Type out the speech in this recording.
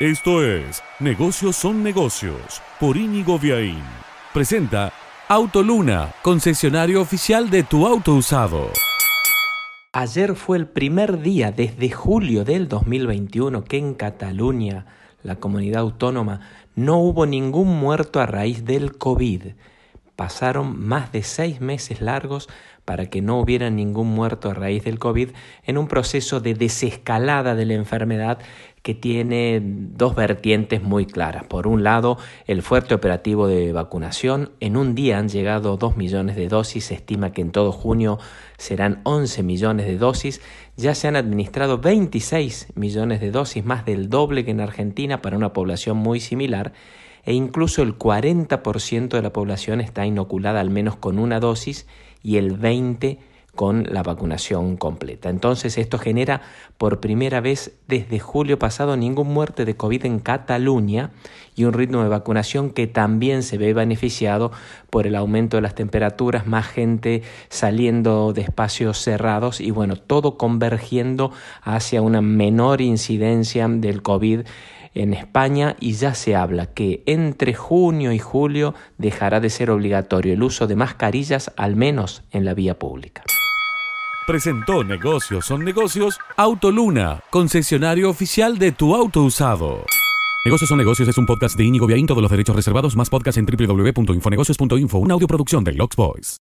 Esto es Negocios son negocios por Íñigo Viaín. Presenta Autoluna, concesionario oficial de tu auto usado. Ayer fue el primer día desde julio del 2021 que en Cataluña, la comunidad autónoma, no hubo ningún muerto a raíz del COVID. Pasaron más de seis meses largos para que no hubiera ningún muerto a raíz del COVID en un proceso de desescalada de la enfermedad que tiene dos vertientes muy claras. Por un lado, el fuerte operativo de vacunación. En un día han llegado dos millones de dosis. Se estima que en todo junio serán 11 millones de dosis. Ya se han administrado 26 millones de dosis, más del doble que en Argentina para una población muy similar e incluso el 40% de la población está inoculada al menos con una dosis y el 20% con la vacunación completa. Entonces esto genera por primera vez desde julio pasado ningún muerte de COVID en Cataluña y un ritmo de vacunación que también se ve beneficiado por el aumento de las temperaturas, más gente saliendo de espacios cerrados y bueno, todo convergiendo hacia una menor incidencia del COVID en España y ya se habla que entre junio y julio dejará de ser obligatorio el uso de mascarillas al menos en la vía pública. Presentó Negocios son negocios Autoluna, concesionario oficial de tu auto usado. Negocios son negocios es un podcast de Íñigo Viaín, todos los derechos reservados, más podcast en www.infonegocios.info, una audioproducción de Lux Boys.